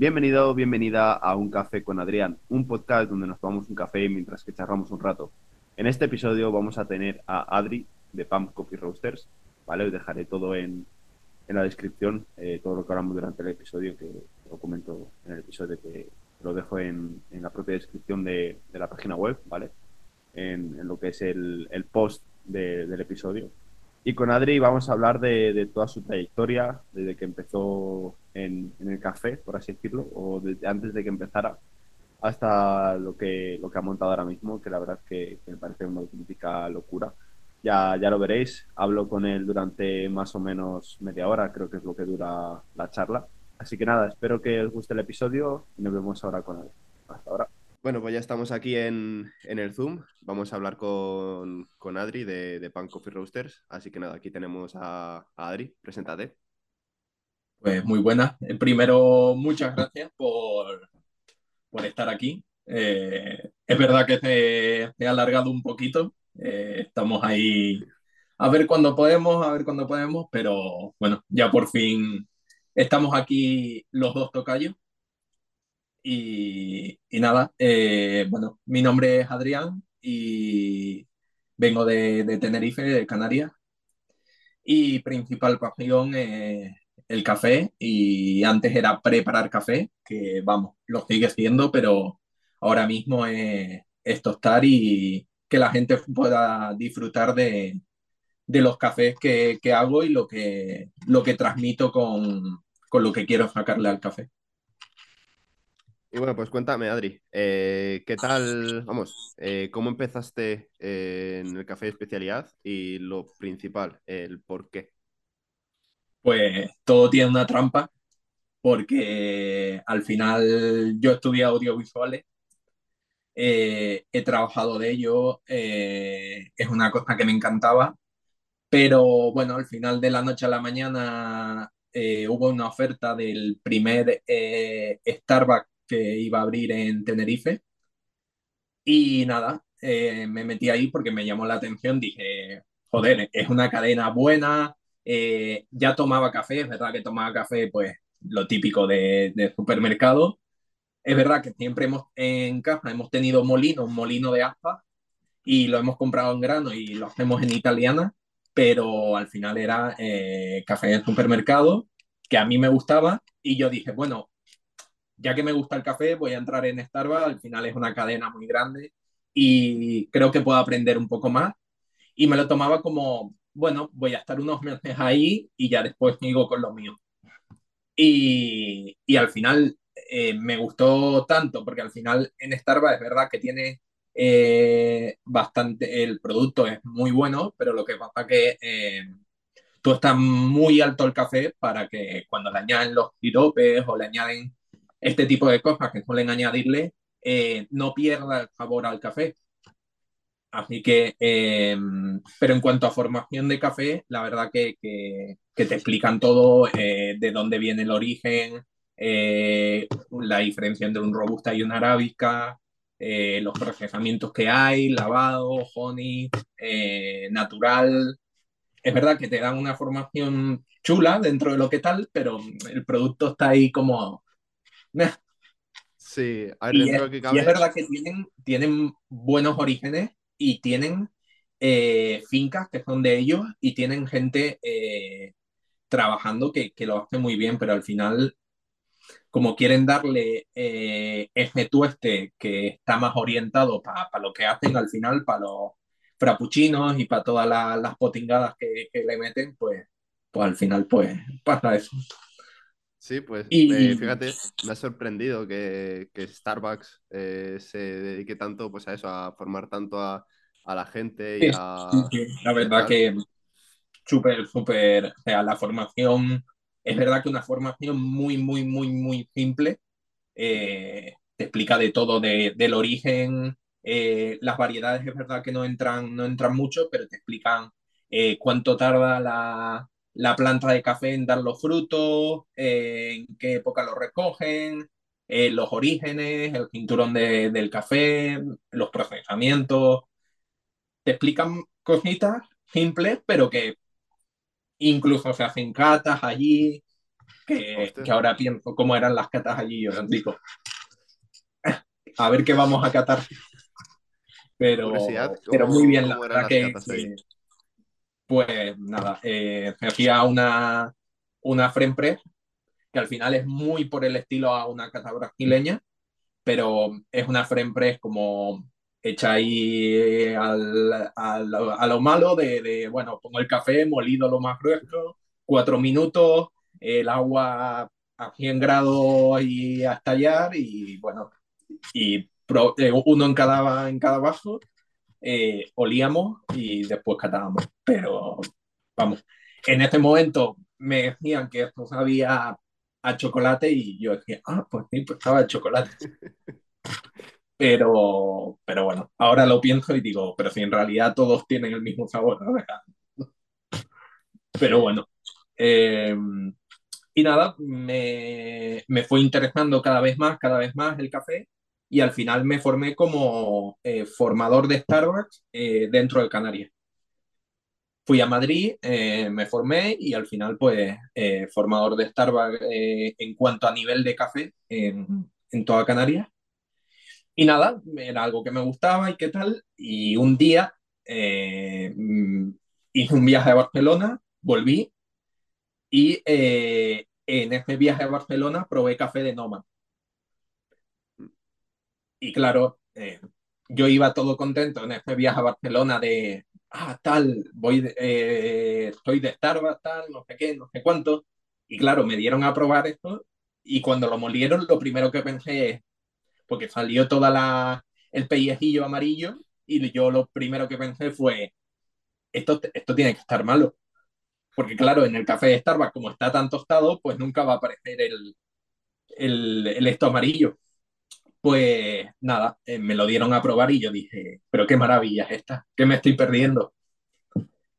Bienvenido, bienvenida a Un Café con Adrián, un podcast donde nos tomamos un café mientras que charlamos un rato. En este episodio vamos a tener a Adri de Pump Coffee Roasters, ¿vale? Os dejaré todo en, en la descripción, eh, todo lo que hablamos durante el episodio, que lo comento en el episodio, que lo dejo en, en la propia descripción de, de, la página web, ¿vale? En, en lo que es el, el post de, del episodio. Y con Adri vamos a hablar de, de, toda su trayectoria, desde que empezó en, en el café, por así decirlo, o desde antes de que empezara, hasta lo que, lo que ha montado ahora mismo, que la verdad es que, me parece una auténtica locura. Ya, ya lo veréis, hablo con él durante más o menos media hora, creo que es lo que dura la charla. Así que nada, espero que os guste el episodio y nos vemos ahora con él. Hasta ahora. Bueno, pues ya estamos aquí en, en el Zoom. Vamos a hablar con, con Adri de, de Pan Coffee Roasters. Así que nada, aquí tenemos a, a Adri. Preséntate. Pues muy buena. Primero, muchas gracias por, por estar aquí. Eh, es verdad que se, se, ha alargado un poquito. Eh, estamos ahí a ver cuándo podemos, a ver cuándo podemos, pero bueno, ya por fin estamos aquí los dos tocayos. Y, nada, eh, bueno, mi nombre es Adrián y vengo de, de Tenerife, de Canarias. Y principal pasión es el café y antes era preparar café, que vamos, lo sigue siendo, pero ahora mismo es, es tostar y que la gente pueda disfrutar de, de los cafés que, que, hago y lo que, lo que transmito con, con lo que quiero sacarle al café. Y bueno, pues cuéntame, Adri, eh, ¿qué tal, vamos, eh, cómo empezaste eh, en el café de especialidad y lo principal, el por qué? Pues todo tiene una trampa, porque al final yo estudié audiovisuales, he trabajado de ello, es una cosa que me encantaba, pero bueno, al final de la noche a la mañana hubo una oferta del primer Starbucks que iba a abrir en Tenerife. Y nada, eh, me metí ahí porque me llamó la atención. Dije, joder, es una cadena buena. Eh, ya tomaba café, es verdad que tomaba café, pues lo típico de, supermercado. Es verdad que siempre hemos en casa hemos tenido molino, un molino de aspa, y lo hemos comprado en grano y lo hacemos en italiana, pero al final era eh, café en supermercado, que a mí me gustaba, y yo dije, bueno, ya que me gusta el café, voy a entrar en Starbucks, al final es una cadena muy grande y creo que puedo aprender un poco más. Y me lo tomaba como, bueno, voy a estar unos meses ahí y ya después sigo con lo mío. Y, y al final eh, me gustó tanto, porque al final en Starbucks es verdad que tiene eh, bastante, el producto es muy bueno, pero lo que pasa que eh, tú estás muy alto el café para que cuando le añaden los siropes o le añaden este tipo de cosas que suelen añadirle, eh, no pierda el sabor al café. Así que, eh, pero en cuanto a formación de café, la verdad que, que, te explican todo, eh, de dónde viene el origen, eh, la diferencia entre un robusta y una arábica, los procesamientos que hay, lavado, honey, natural. Es verdad que te dan una formación chula dentro de lo que tal, pero el producto está ahí como Sí, y es, que y es, verdad que tienen, tienen buenos orígenes y tienen eh, fincas que son de ellos y tienen gente eh, trabajando que, que, lo hace muy bien, pero al final, como quieren darle eh, ese tueste que está más orientado para pa lo que hacen al final, para los frappuccinos y para todas la, las potingadas que, que, le meten, pues, pues al final pues pasa eso. Sí, pues y... eh, fíjate, me ha sorprendido que, que Starbucks eh, se dedique tanto pues, a eso, a formar tanto a, a la gente y a... La verdad que súper, súper, o sea, la formación, es verdad que una formación muy, muy, muy, muy simple, eh, te explica de todo, de, del origen, eh, las variedades es verdad que no entran, no entran mucho, pero te explican cuánto tarda la la planta de café en dar los frutos, eh, en qué época lo recogen, eh, los orígenes, el cinturón de, del café, los procesamientos. Te explican cositas simples, pero que incluso se hacen catas allí. que, que, ahora pienso cómo eran las catas allí. Yo digo, a ver qué vamos a catar. Pero, pero muy bien, la verdad que, pues nada, eh, me hacía una, una Frempress, que al final es muy por el estilo a una cata brasileña, pero es una Frempress como hecha ahí al, al, a lo malo de, de, bueno, pongo el café molido lo más grueso, cuatro minutos, el agua a 100 grados y a estallar y bueno, y eh, uno en cada, en cada vaso, eh, olíamos y después catábamos. Pero vamos, en este momento me decían que esto sabía a chocolate y yo decía, ah, pues sí, pues estaba de chocolate. Pero, pero bueno, ahora lo pienso y digo, pero si en realidad todos tienen el mismo sabor, ¿no? Pero bueno. Eh, y nada, me, me fue interesando cada vez más, cada vez más el café y al final me formé como eh, formador de Starbucks eh, dentro de Canarias. Fui a Madrid, eh, me formé y al final pues formador de Starbucks en cuanto a nivel de café en, en toda Canarias. Y nada, era algo que me gustaba y qué tal. Y un día mm, hice un viaje a Barcelona, volví y en ese viaje a Barcelona probé café de Noma y claro, eh, yo iba todo contento en este viaje a Barcelona de, ah, tal, voy, de, eh, estoy de Starbucks, tal, no sé qué, no sé cuánto. Y claro, me dieron a probar esto y cuando lo molieron, lo primero que pensé porque salió toda la, el pellejillo amarillo y yo lo primero que pensé fue, esto, esto tiene que estar malo. Porque claro, en el café de Starbucks, como está tan tostado, pues nunca va a aparecer el, el esto amarillo. Pues nada, eh, me lo dieron a probar y yo dije, pero qué maravilla es esta, ¿qué me estoy perdiendo?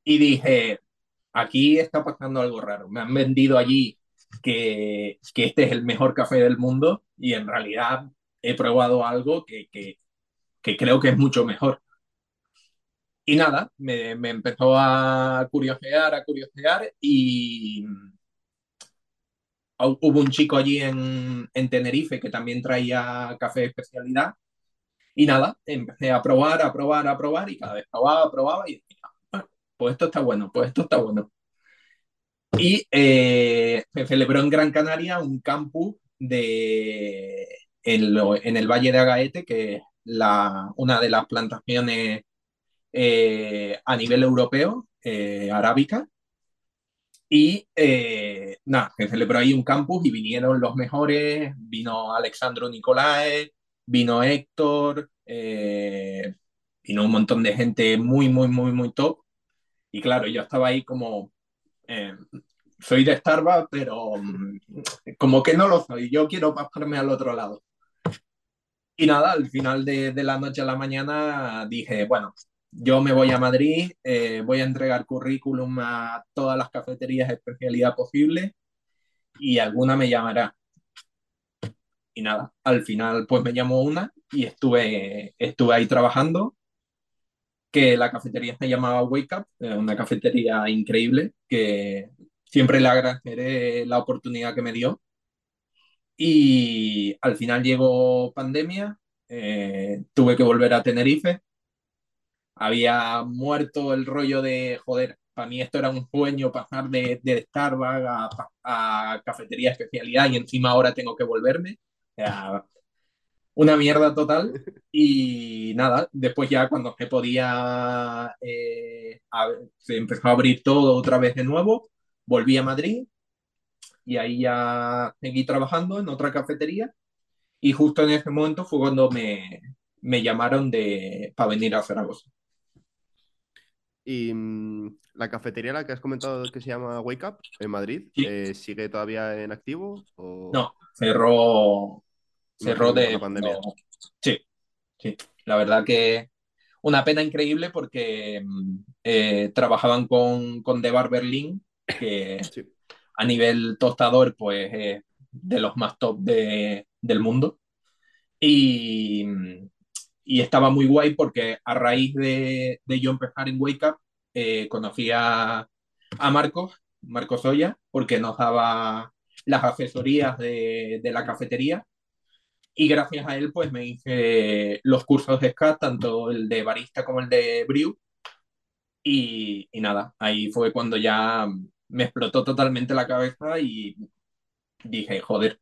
Y dije, aquí está pasando algo raro. Me han vendido allí que, que este es el mejor café del mundo y en realidad he probado algo que, que, que creo que es mucho mejor. Y nada, me, me, empezó a curiosear, a curiosear y, hubo un chico allí en, en, Tenerife que también traía café de especialidad. Y nada, empecé a probar, a probar, a probar y cada vez probaba, probaba y ah, pues esto está bueno, pues esto está bueno. Y eh, se celebró en Gran Canaria un campus de, en, lo, en el Valle de Agaete, que es la, una de las plantaciones eh, a nivel europeo, eh, arábica, y eh, nada, se celebró ahí un campus y vinieron los mejores, vino Alexandro Nicolae, vino Héctor, eh, vino un montón de gente muy, muy, muy, muy top. Y claro, yo estaba ahí como, eh, soy de Starbucks, pero mm, como que no lo soy, yo quiero pasarme al otro lado. Y nada, al final de, de la noche a la mañana dije, bueno, yo me voy a Madrid, eh, voy a entregar currículum a todas las cafeterías de especialidad posible y alguna me llamará. Y nada, al final pues me llamó una y estuve, estuve ahí trabajando, que la cafetería se llamaba Wake Up, una cafetería increíble que siempre le agradeceré la oportunidad que me dio. Y al final llegó pandemia, eh, tuve que volver a Tenerife había muerto el rollo de, joder, para mí esto era un sueño pasar de, de Starbucks a, a, cafetería especialidad y encima ahora tengo que volverme. Sea, una mierda total. Y nada, después ya cuando se podía, eh, a, se empezó a abrir todo otra vez de nuevo, volví a Madrid y ahí ya seguí trabajando en otra cafetería. Y justo en ese momento fue cuando me, me llamaron de, para venir a Zaragoza. Y mmm, la cafetería la que has comentado que se llama Wake Up en Madrid, sí. eh, ¿sigue todavía en activo? O... No, cerró, cerró de la pandemia. No. Sí, sí. La verdad que una pena increíble porque eh, trabajaban con, con The Bar Berlin, que sí. a nivel tostador, pues eh, de los más top de, del mundo. Y, y estaba muy guay porque a raíz de, de yo empezar en Wake Up, eh, conocí a, a, Marcos, Marcos Oya, porque nos daba las asesorías de, de la cafetería y gracias a él, pues me hice los cursos de SCAT, tanto el de barista como el de brew. Y, y, nada, ahí fue cuando ya me explotó totalmente la cabeza y dije, joder,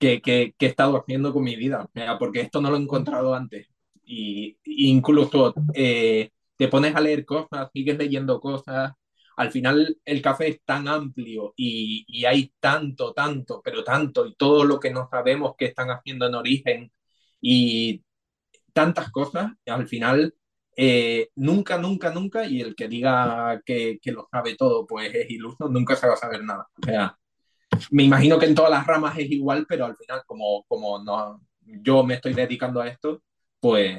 ¿qué, qué, qué he estado haciendo con mi vida? Porque esto no lo he encontrado antes. Y, incluso eh, te pones a leer cosas, sigues leyendo cosas, al final el café es tan amplio y, y, hay tanto, tanto, pero tanto, y todo lo que no sabemos que están haciendo en origen y tantas cosas, al final eh, nunca, nunca, nunca, y el que diga que, que, lo sabe todo, pues es iluso, nunca se va a saber nada. O sea, me imagino que en todas las ramas es igual, pero al final, como, como no, yo me estoy dedicando a esto, pues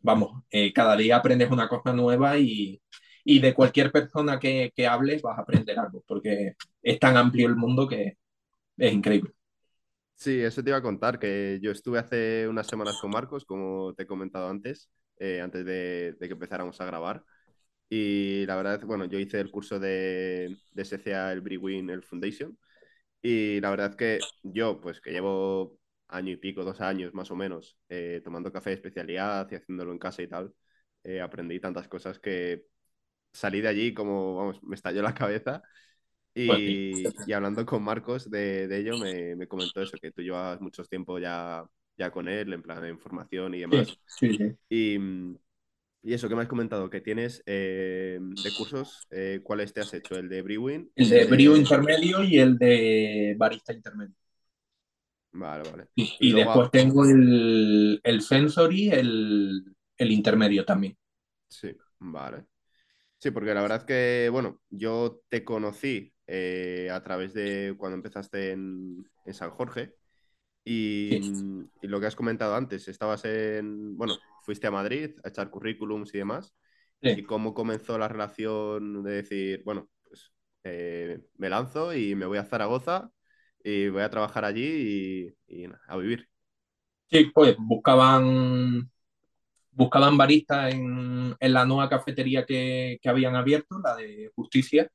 vamos, eh, cada día aprendes una cosa nueva y, y de cualquier persona que, que hables vas a aprender algo, porque es tan amplio el mundo que es increíble. Sí, eso te iba a contar, que yo estuve hace unas semanas con Marcos, como te he comentado antes, eh, antes de, de, que empezáramos a grabar. Y la verdad, bueno, yo hice el curso de, de SCA, el Brewin, el Foundation. Y la verdad que yo, pues que llevo año y pico, dos años más o menos, eh, tomando café de especialidad y haciéndolo en casa y tal, eh, aprendí tantas cosas que salí de allí como, vamos, me estalló la cabeza. Y, pues y hablando con Marcos de, de ello, me, me, comentó eso, que tú llevas mucho tiempo ya, ya con él, en plan de información y demás. Sí, sí, y, y, eso que me has comentado, que tienes eh, de cursos, eh, ¿cuáles te has hecho? ¿El de Brewing? El de Brew intermedio y el de barista intermedio. Vale, vale. Y, y, y después tengo el, el Sensory, el, el intermedio también. Sí, vale. Sí, porque la verdad que, bueno, yo te conocí eh, a través de cuando empezaste en, en San Jorge y, sí. y, lo que has comentado antes, estabas en, bueno, fuiste a Madrid a echar currículums y demás. Sí. Y cómo comenzó la relación de decir, bueno, pues eh, me lanzo y me voy a Zaragoza y voy a trabajar allí y, y a vivir. Sí, pues buscaban buscaban baristas en, en, la nueva cafetería que, que, habían abierto, la de Justicia.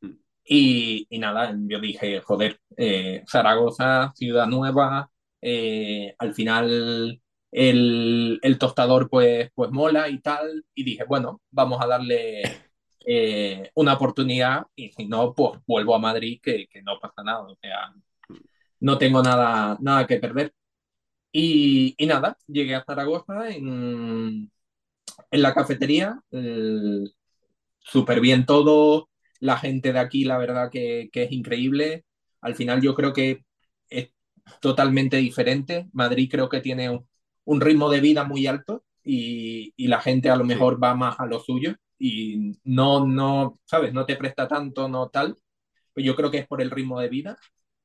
Mm. Y, y nada, yo dije, joder, eh, Zaragoza, ciudad nueva, eh, al final el, el, tostador pues, pues mola y tal. Y dije, bueno, vamos a darle eh, una oportunidad y si no, pues vuelvo a Madrid, que, que no pasa nada. O sea, no tengo nada, nada que perder. Y, y, nada, llegué a Zaragoza en, en la cafetería, súper bien todo, la gente de aquí la verdad que, que, es increíble, al final yo creo que es totalmente diferente, Madrid creo que tiene un, un ritmo de vida muy alto y, y, la gente a lo mejor sí. va más a lo suyo y no, no, ¿sabes? No te presta tanto, no tal, pues yo creo que es por el ritmo de vida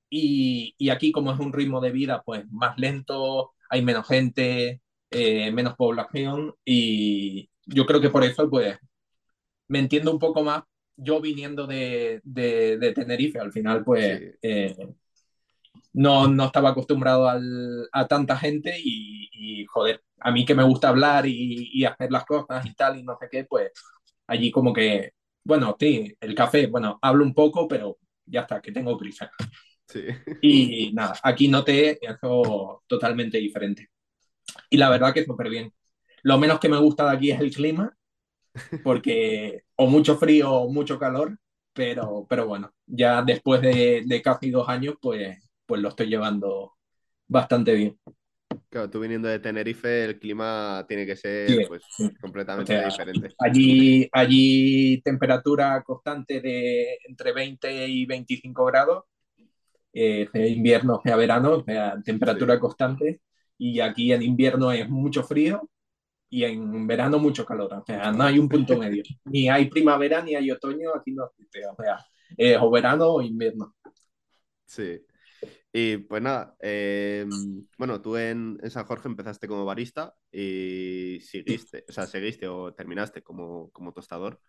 y, y, aquí como es un ritmo de vida pues más lento, hay menos gente, eh, menos población y yo creo que por eso pues me entiendo un poco más yo viniendo de, de, de Tenerife, al final pues sí. eh, no, no estaba acostumbrado al, a tanta gente y, y, joder, a mí que me gusta hablar y, y hacer las cosas y tal y no sé qué, pues allí como que, bueno, sí, el café, bueno, hablo un poco, pero ya está, que tengo prisa. Sí. Y nada, aquí noté eso totalmente diferente. Y la verdad que súper bien. Lo menos que me gusta de aquí es el clima, porque o mucho frío o mucho calor, pero, pero bueno, ya después de, de casi dos años, pues, pues lo estoy llevando bastante bien. Claro, tú viniendo de Tenerife, el clima tiene que ser sí, pues, sí. completamente o sea, diferente. Allí, allí temperatura constante de entre 20 y 25 grados eh, sea invierno, sea verano, sea temperatura sí. constante, y aquí en invierno es mucho frío y en verano mucho calor, o sea, no hay un punto medio, ni hay primavera ni hay otoño, aquí no existe, o sea, es o verano o invierno. Sí. Y pues nada, eh, bueno, tú en, en, San Jorge empezaste como barista y seguiste, o sea, seguiste o terminaste como, como tostador.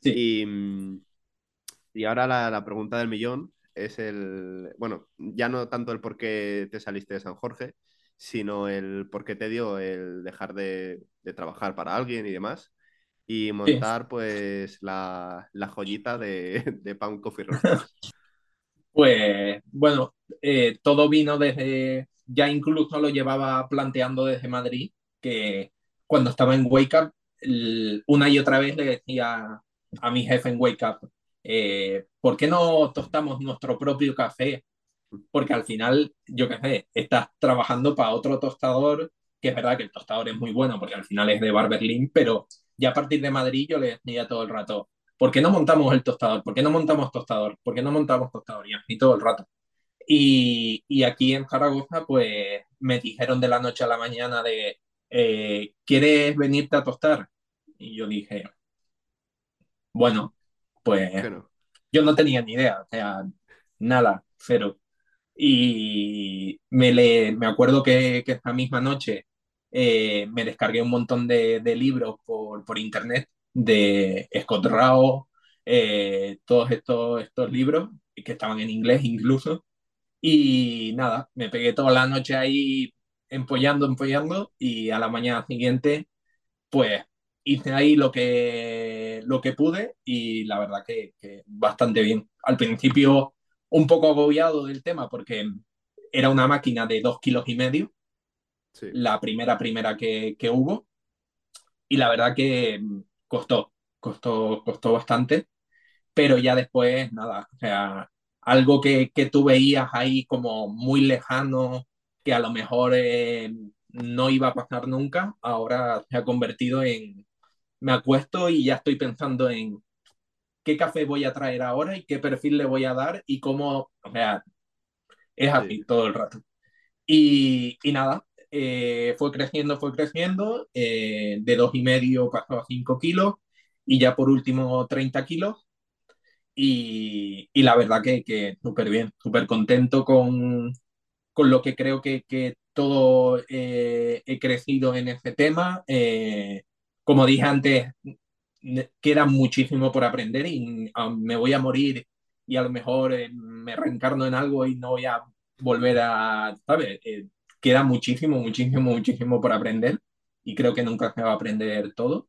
Sí. Y, y ahora la, la pregunta del millón es el, bueno, ya no tanto el por qué te saliste de San Jorge, sino el por qué te dio el dejar de, de trabajar para alguien y demás y montar sí. pues la, la, joyita de, de Pound Coffee Roasters. Pues bueno, eh, todo vino desde, ya incluso lo llevaba planteando desde Madrid, que cuando estaba en Wake Up, una y otra vez le decía a mi jefe en Wake Up, eh, ¿por qué no tostamos nuestro propio café? Porque al final, yo qué sé, estás trabajando para otro tostador, que es verdad que el tostador es muy bueno porque al final es de Bar Berlin, pero ya a partir de Madrid yo le decía todo el rato, ¿por qué no montamos el tostador? ¿Por qué no montamos tostador? ¿Por qué no montamos tostador? Y todo el rato. Y, y, aquí en Zaragoza, pues me dijeron de la noche a la mañana de, eh, ¿quieres venirte a tostar? Y yo dije, bueno, pues yo no tenía ni idea, o sea, nada, cero. Y me, le, me acuerdo que, que esa misma noche eh, me descargué un montón de, de libros por, por, internet de Scott Rao, eh, todos estos, estos libros que estaban en inglés incluso. Y nada, me pegué toda la noche ahí empollando, empollando y a la mañana siguiente, pues hice ahí lo que, lo que pude y la verdad que, que bastante bien. Al principio un poco agobiado del tema porque era una máquina de dos kilos y medio, sí. la primera primera que, que, hubo, y la verdad que costó, costó, costó bastante, pero ya después, nada, o sea, algo que, que tú veías ahí como muy lejano, que a lo mejor eh, no iba a pasar nunca, ahora se ha convertido en, me acuesto y ya estoy pensando en qué café voy a traer ahora y qué perfil le voy a dar y cómo, o sea, es así sí. todo el rato. Y, y nada, eh, fue creciendo, fue creciendo, eh, de dos y medio pasó a 5 kilos y ya por último 30 kilos. Y, la verdad que, que súper bien, súper contento con, con lo que creo que, que todo eh, he crecido en ese tema. Eh, como dije antes, queda muchísimo por aprender y um, me voy a morir y a lo mejor me reencarno en algo y no voy a volver a, ¿sabes? Queda muchísimo, muchísimo, muchísimo por aprender y creo que nunca se va a aprender todo.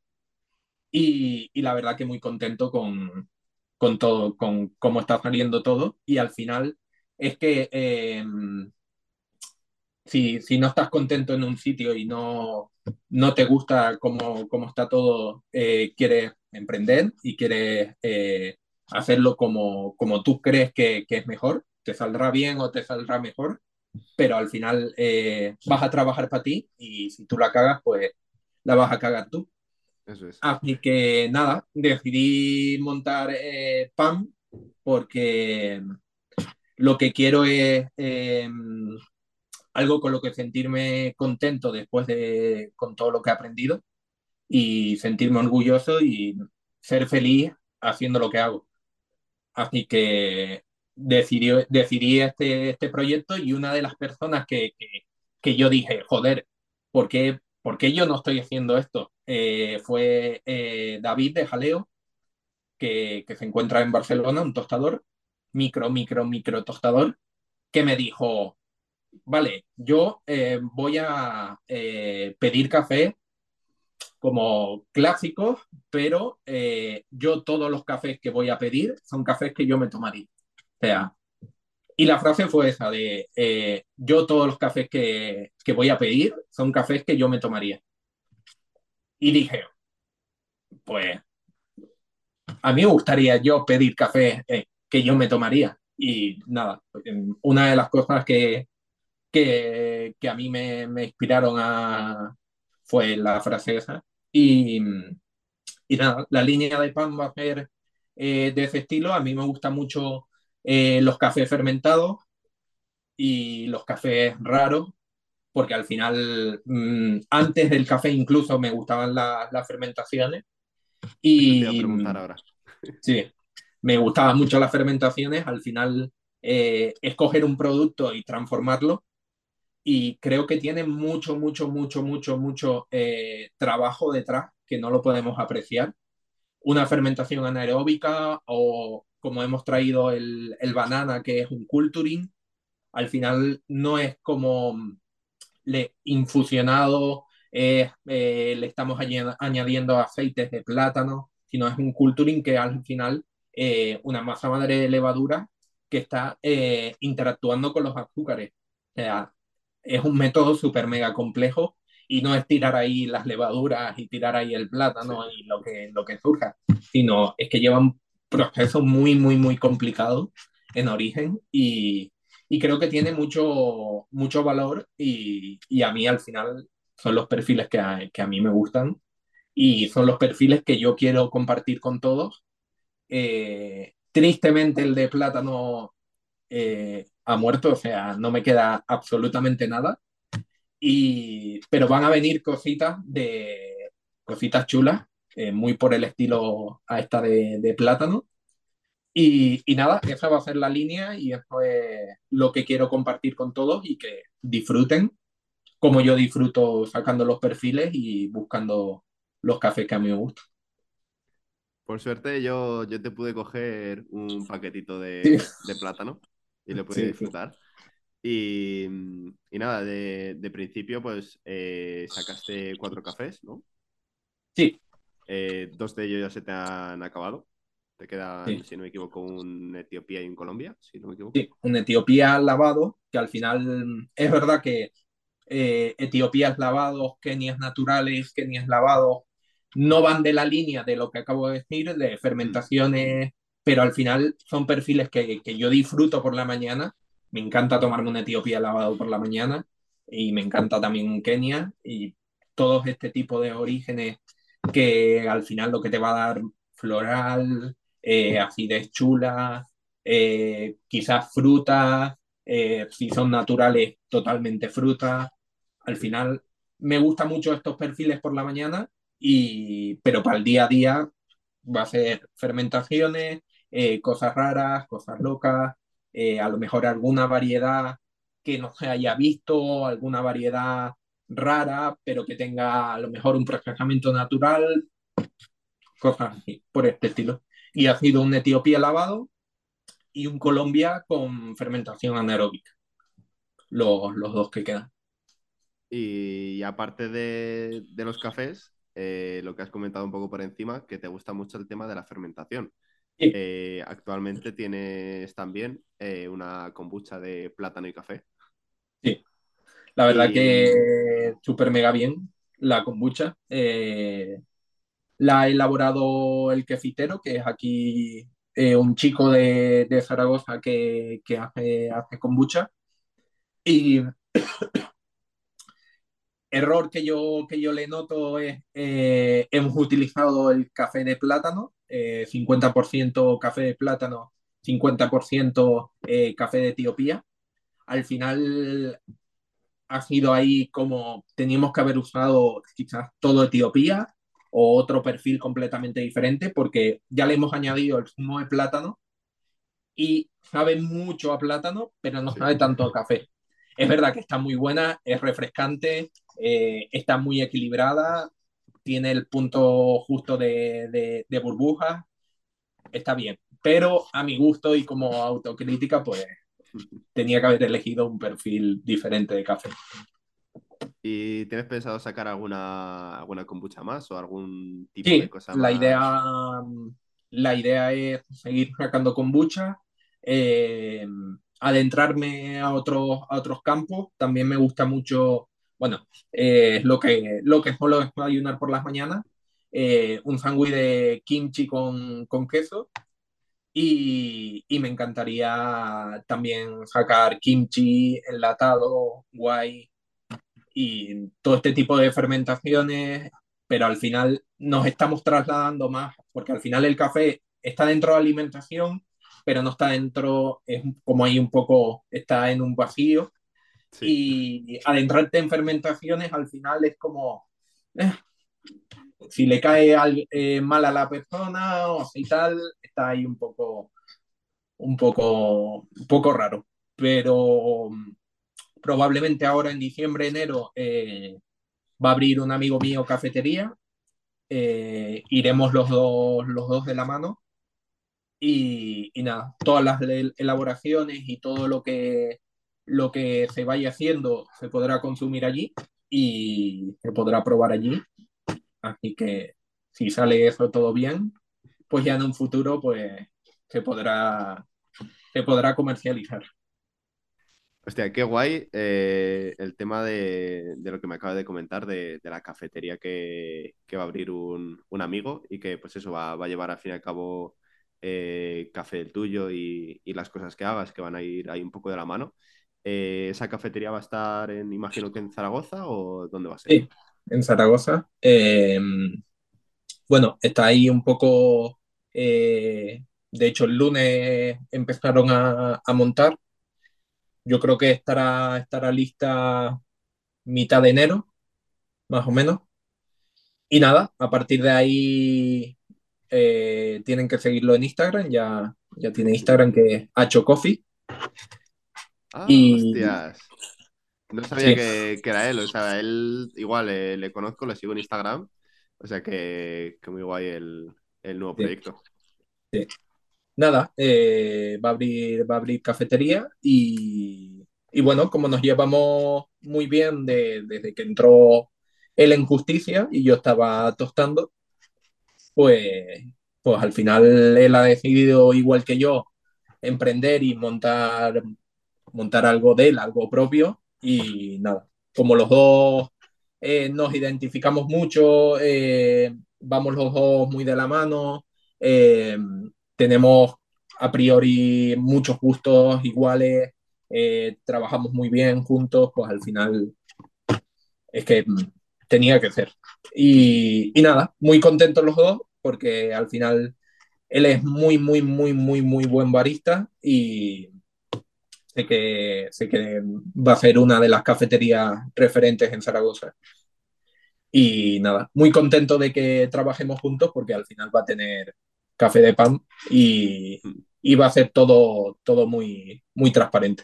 Y, la verdad que muy contento con, con todo, con cómo está saliendo todo y al final es que eh, si, si no estás contento en un sitio y no, no te gusta cómo, cómo está todo, eh, quieres emprender y quieres eh, hacerlo como, como tú crees que, es mejor, te saldrá bien o te saldrá mejor, pero al final eh, vas a trabajar para ti y si tú la cagas, pues la vas a cagar tú. Eso es. Así que nada, decidí montar eh, PAM porque lo que quiero es eh, algo con lo que sentirme contento después de con todo lo que he aprendido y sentirme orgulloso y ser feliz haciendo lo que hago. Así que decidí, decidí este, este proyecto y una de las personas que, que, que yo dije, joder, ¿por qué, ¿por qué, yo no estoy haciendo esto? Eh, fue eh, David de Jaleo, que, que se encuentra en Barcelona, un tostador, micro, micro, micro tostador, que me dijo, vale, yo eh, voy a pedir café como clásicos, pero yo todos los cafés que voy a pedir son cafés que yo me tomaría. Y la frase fue esa de eh, yo todos los cafés que, que voy a pedir son cafés que yo me tomaría. Y dije, pues a mí me gustaría yo pedir café eh, que yo me tomaría. Y nada, una de las cosas que, que, que a mí me, me, inspiraron a, fue la frase esa. Y, y nada, la línea de pan va a ser eh, de ese estilo. A mí me gusta mucho eh, los cafés fermentados y los cafés raros, porque al final, mmm, antes del café incluso me gustaban la, las fermentaciones. Y, te voy a preguntar ahora. Sí, me gustaban mucho las fermentaciones. Al final, eh, escoger un producto y transformarlo y creo que tiene mucho, mucho, mucho, mucho, mucho eh, trabajo detrás que no lo podemos apreciar. Una fermentación anaeróbica o como hemos traído el, el banana, que es un culturing, al final no es como le infusionado, eh, eh, le estamos añadiendo aceites de plátano, sino es un culturing que al final eh, una masa madre de levadura que está eh, interactuando con los azúcares. O sea, es un método súper mega complejo y no es tirar ahí las levaduras y tirar ahí el plátano y lo que, lo que surja, sino es que llevan procesos muy, muy, muy complicados en origen y, y creo que tiene mucho, mucho valor y, y, a mí al final son los perfiles que a, que a mí me gustan y son los perfiles que yo quiero compartir con todos. Eh, tristemente el de plátano eh, ha muerto, o sea, no me queda absolutamente nada. Y, pero van a venir cositas de cositas chulas, eh, muy por el estilo a esta de, de plátano. Y, y, nada, esa va a ser la línea y eso es lo que quiero compartir con todos y que disfruten como yo disfruto sacando los perfiles y buscando los cafés que a mí me gustan. Por suerte yo, yo te pude coger un paquetito de, sí. de plátano y lo pude sí, disfrutar. Sí. Y, y, nada, de, de principio pues eh, sacaste cuatro cafés, ¿no? Sí. Eh, dos de ellos ya se te han acabado. Te quedan, sí. si no me equivoco, un Etiopía y un Colombia, si no me equivoco. Sí, un Etiopía lavado, que al final es verdad que eh, Etiopías lavados, Kenias naturales, Kenias lavados, no van de la línea de lo que acabo de decir, de fermentaciones, pero al final son perfiles que, que yo disfruto por la mañana. Me encanta tomarme una Etiopía lavado por la mañana y me encanta también un Kenia y todos este tipo de orígenes que al final lo que te va a dar floral, eh, acidez chula, eh, quizás frutas, eh, si son naturales, totalmente frutas. Al final me gustan mucho estos perfiles por la mañana y, pero para el día a día va a ser fermentaciones, cosas raras, cosas locas, a lo mejor alguna variedad que no se haya visto, alguna variedad rara, pero que tenga a lo mejor un procesamiento natural, cosas así, por este estilo. Y ha sido un Etiopía lavado y un Colombia con fermentación anaeróbica, los, los dos que quedan. Y aparte de, de los cafés, eh, lo que has comentado un poco por encima, que te gusta mucho el tema de la fermentación. Sí. Eh, actualmente tienes también eh, una kombucha de plátano y café. La verdad y... que súper mega bien la kombucha. la ha elaborado el quefitero, que es aquí un chico de, de Zaragoza que, que hace, hace kombucha. Y error que yo, que yo le noto es, eh, hemos utilizado el café de plátano, eh, 50% café de plátano, 50% eh, café de Etiopía. Al final ha sido ahí como teníamos que haber usado quizás todo Etiopía o otro perfil completamente diferente porque ya le hemos añadido el zumo de plátano y sabe mucho a plátano, pero no sabe tanto a café. Es verdad que está muy buena, es refrescante, eh, está muy equilibrada, tiene el punto justo de, de, de burbuja, está bien. Pero a mi gusto y como autocrítica, pues tenía que haber elegido un perfil diferente de café. ¿Y tienes pensado sacar alguna, alguna kombucha más o algún tipo sí, de cosa la más? Idea, la idea es seguir sacando kombucha. Eh, adentrarme a otros, a otros campos. También me gusta mucho, bueno, eh, lo, que, lo que solo es ayunar por las mañanas, eh, un sándwich de kimchi con, con queso. Y, y, me encantaría también sacar kimchi enlatado, guay, y todo este tipo de fermentaciones, pero al final nos estamos trasladando más, porque al final el café está dentro de alimentación, pero no está dentro, es como ahí un poco, está en un vacío. Sí. Y adentrarte en fermentaciones al final es como, eh, si le cae eh, mal a la persona o así tal, está ahí un poco, un poco, poco raro. Pero probablemente ahora en diciembre, enero, eh, va a abrir un amigo mío cafetería. Eh, iremos los dos, los dos de la mano y, y, nada, todas las elaboraciones y todo lo que, lo que se vaya haciendo se podrá consumir allí y se podrá probar allí. Así que si sale eso todo bien, pues ya en un futuro pues se podrá se podrá comercializar. Hostia, qué guay eh, el tema de, de, lo que me acabas de comentar, de, de la cafetería que, que, va a abrir un, un, amigo y que pues eso va, va, a llevar al fin y al cabo eh, café del tuyo y, y, las cosas que hagas que van a ir ahí un poco de la mano. Eh, ¿Esa cafetería va a estar, en, imagino que en Zaragoza o dónde va a ser? Sí, en Zaragoza. Eh, bueno, está ahí un poco, de hecho el lunes empezaron a, a montar yo creo que estará, estará lista mitad de enero, más o menos. Y nada, a partir de ahí eh, tienen que seguirlo en Instagram. Ya, ya tiene Instagram que es Hacho Coffee. Ah, y... hostias. No sabía sí. que, que, era él. O sea, él igual le, le, conozco, le sigo en Instagram. O sea que, que muy guay el, el nuevo proyecto. Sí nada, eh, va, a abrir, va a abrir cafetería y, y bueno, como nos llevamos muy bien de, desde que entró él en justicia y yo estaba tostando, pues, pues al final él ha decidido, igual que yo, emprender y montar, montar algo de él, algo propio y nada, como los dos eh, nos identificamos mucho, eh, vamos los dos muy de la mano, eh, tenemos a priori muchos gustos iguales, trabajamos muy bien juntos, pues al final es que mm, tenía que ser. Y, y, nada, muy contentos los dos, porque al final él es muy, muy, muy, muy, muy buen barista y sé que, sé que va a ser una de las cafeterías referentes en Zaragoza. Y nada, muy contento de que trabajemos juntos porque al final va a tener café de pan y, y va a ser todo, todo muy, muy transparente.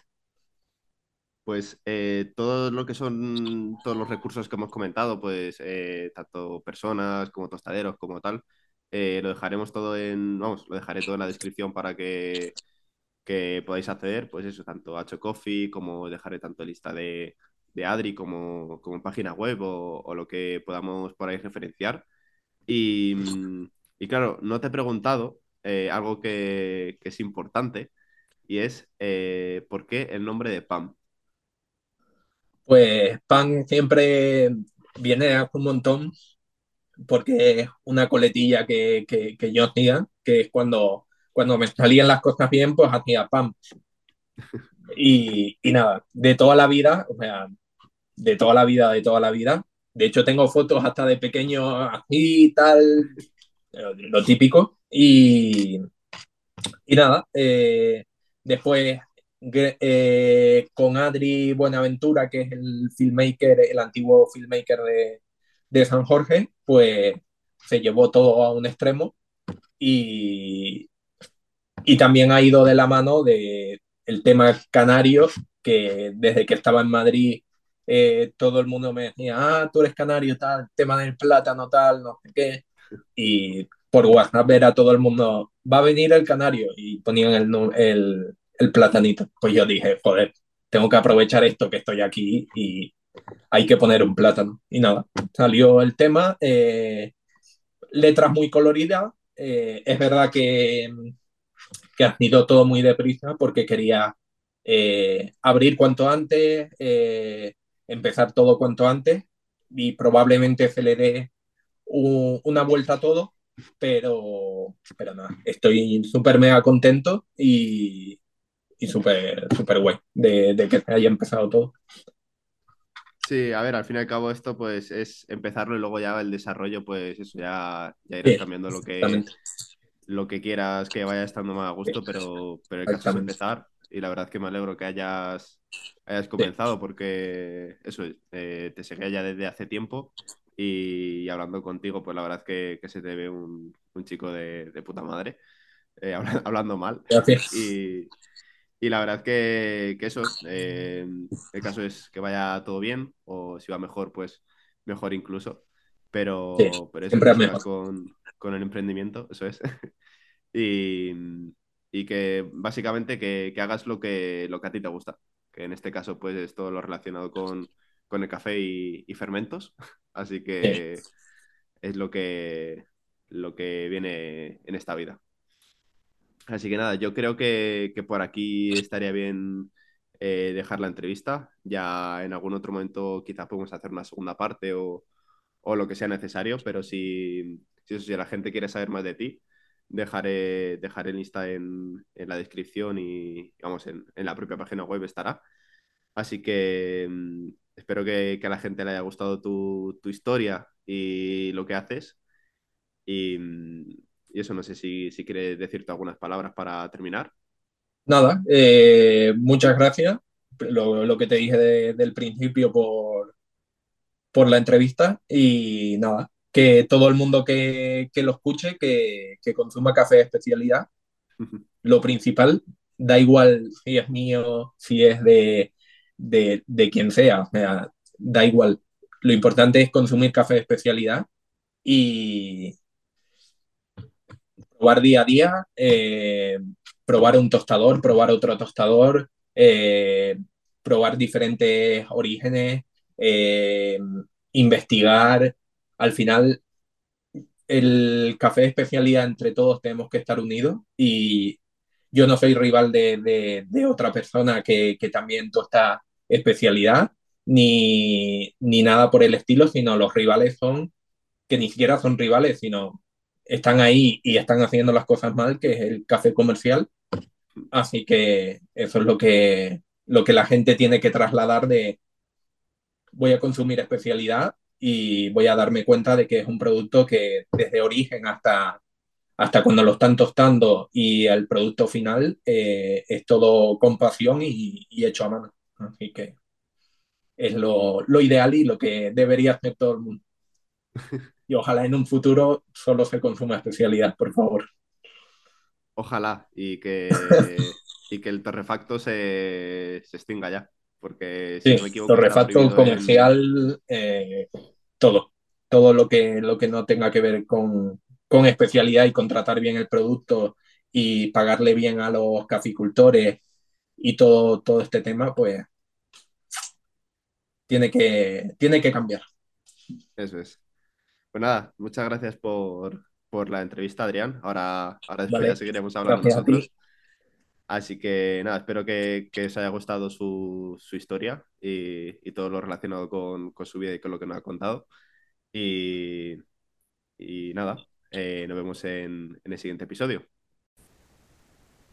Pues eh, todo lo que son todos los recursos que hemos comentado, pues eh, tanto personas como tostaderos como tal, eh, lo dejaremos todo en, vamos, lo dejaré todo en la descripción para que, que podáis acceder, pues eso, tanto a Coffee como dejaré tanto lista de, de Adri como, como página web o, o, lo que podamos por ahí referenciar. Y, y claro, no te he preguntado eh, algo que, que, es importante y es eh, ¿por qué el nombre de PAM? Pues PAM siempre viene a un montón porque es una coletilla que, que, que, yo hacía, que es cuando, cuando me salían las cosas bien, pues hacía PAM. Y, y nada, de toda la vida, o sea, de toda la vida, de toda la vida. De hecho, tengo fotos hasta de pequeño así y tal, lo típico. Y, y nada, eh, después eh, con Adri Buenaventura, que es el filmmaker, el antiguo filmmaker de, de San Jorge, pues se llevó todo a un extremo y, y también ha ido de la mano de el tema canario, que desde que estaba en Madrid eh, todo el mundo me decía, ah, tú eres canario, tal, tema del plátano, tal, no sé qué. Y por WhatsApp ver a todo el mundo, va a venir el canario y ponían el, el, el platanito. Pues yo dije, joder, tengo que aprovechar esto que estoy aquí y hay que poner un plátano. Y nada, salió el tema, eh, letras muy coloridas. Eh, es verdad que, que ha sido todo muy deprisa porque quería eh, abrir cuanto antes, eh, empezar todo cuanto antes y probablemente se le dé un, una vuelta a todo pero, pero nada, estoy súper mega contento y, y súper super guay de, de, que haya empezado todo. Sí, a ver, al fin y al cabo esto pues es empezarlo y luego ya el desarrollo pues eso ya, ya irás sí, cambiando lo que, lo que quieras que vaya estando más a gusto, pero, pero el caso es empezar y la verdad que me alegro que hayas, hayas comenzado porque eso, eh, te seguía ya desde hace tiempo y, hablando contigo, pues la verdad que, que se te ve un, un chico de, de, puta madre, eh, hablando mal. Y, y, la verdad que, que eso, eh, el caso es que vaya todo bien, o si va mejor, pues mejor incluso. Pero, sí, pero eso es mejor. Con, con, el emprendimiento, eso es. y, y, que básicamente que, que, hagas lo que, lo que a ti te gusta, que en este caso pues es todo lo relacionado con, con el café y, y fermentos. Así que sí. es lo que, lo que viene en esta vida. Así que nada, yo creo que, que por aquí estaría bien eh, dejar la entrevista. Ya en algún otro momento quizá podemos hacer una segunda parte o, o lo que sea necesario, pero si, si, si, la gente quiere saber más de ti, dejaré, dejaré el Insta en, en la descripción y vamos, en, en, la propia página web estará. Así que mmm, espero que, que, a la gente le haya gustado tu, tu historia y lo que haces. Y, y eso no sé si, si quieres decirte algunas palabras para terminar. Nada, eh, muchas gracias. Lo, lo, que te dije de, del principio por, por la entrevista y nada, que todo el mundo que, que lo escuche, que, que, consuma café de especialidad, lo principal, da igual si es mío, si es de, de, de quien sea, o sea, da igual. Lo importante es consumir café de especialidad y probar día a día, eh, probar un tostador, probar otro tostador, eh, probar diferentes orígenes, eh, investigar. Al final, el café especialidad entre todos tenemos que estar unidos y yo no soy rival de, otra persona que, también tosta especialidad ni, ni nada por el estilo, sino los rivales son que ni siquiera son rivales, sino están ahí y están haciendo las cosas mal, que es el café comercial. Así que eso es lo que, lo que la gente tiene que trasladar de voy a consumir especialidad y voy a darme cuenta de que es un producto que desde origen hasta, hasta cuando lo están tostando y el producto final eh, es todo con pasión y, hecho a mano. Así que es lo, lo ideal y lo que debería hacer todo el mundo. Y ojalá en un futuro solo se consuma especialidad, por favor. Ojalá, y que, y que el torrefacto se, se extinga ya. Porque si sí, no me equivoco, torrefacto comercial, en... eh, todo. Todo lo que, lo que no tenga que ver con, con especialidad y contratar bien el producto y pagarle bien a los caficultores y todo, todo este tema, pues tiene que, tiene que cambiar. Eso es. Pues nada, muchas gracias por, por la entrevista, Adrián. Ahora, ahora después vale. ya seguiremos hablando gracias nosotros. Así que nada, espero que, que os haya gustado su, su historia y, y, todo lo relacionado con, con, su vida y con lo que nos ha contado. Y, y nada, eh, nos vemos en, en el siguiente episodio.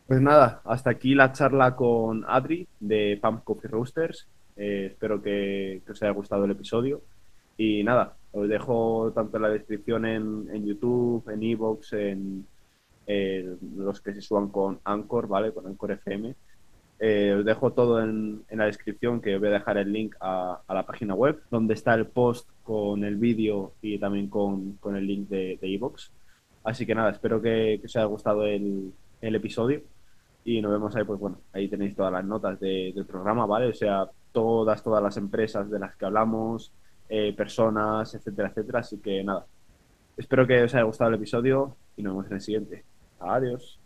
Pues nada, hasta aquí la charla con Adri de Pump Coffee Roasters. Eh, espero que, que, os haya gustado el episodio. Y nada, os dejo tanto en la descripción en, en YouTube, en Evox, en los que se suban con Anchor, ¿vale? Con Anchor FM. Eh, os dejo todo en, la descripción, que voy a dejar el link a, la página web, donde está el post con el vídeo y también con, el link de Evox. Así que nada, espero que, os haya gustado el, episodio y nos vemos ahí, pues bueno, ahí tenéis todas las notas de, del programa, ¿vale? O sea, todas, todas las empresas de las que hablamos, eh, personas, etcétera, etcétera. Así que nada, espero que os haya gustado el episodio y nos vemos en el siguiente. Adiós.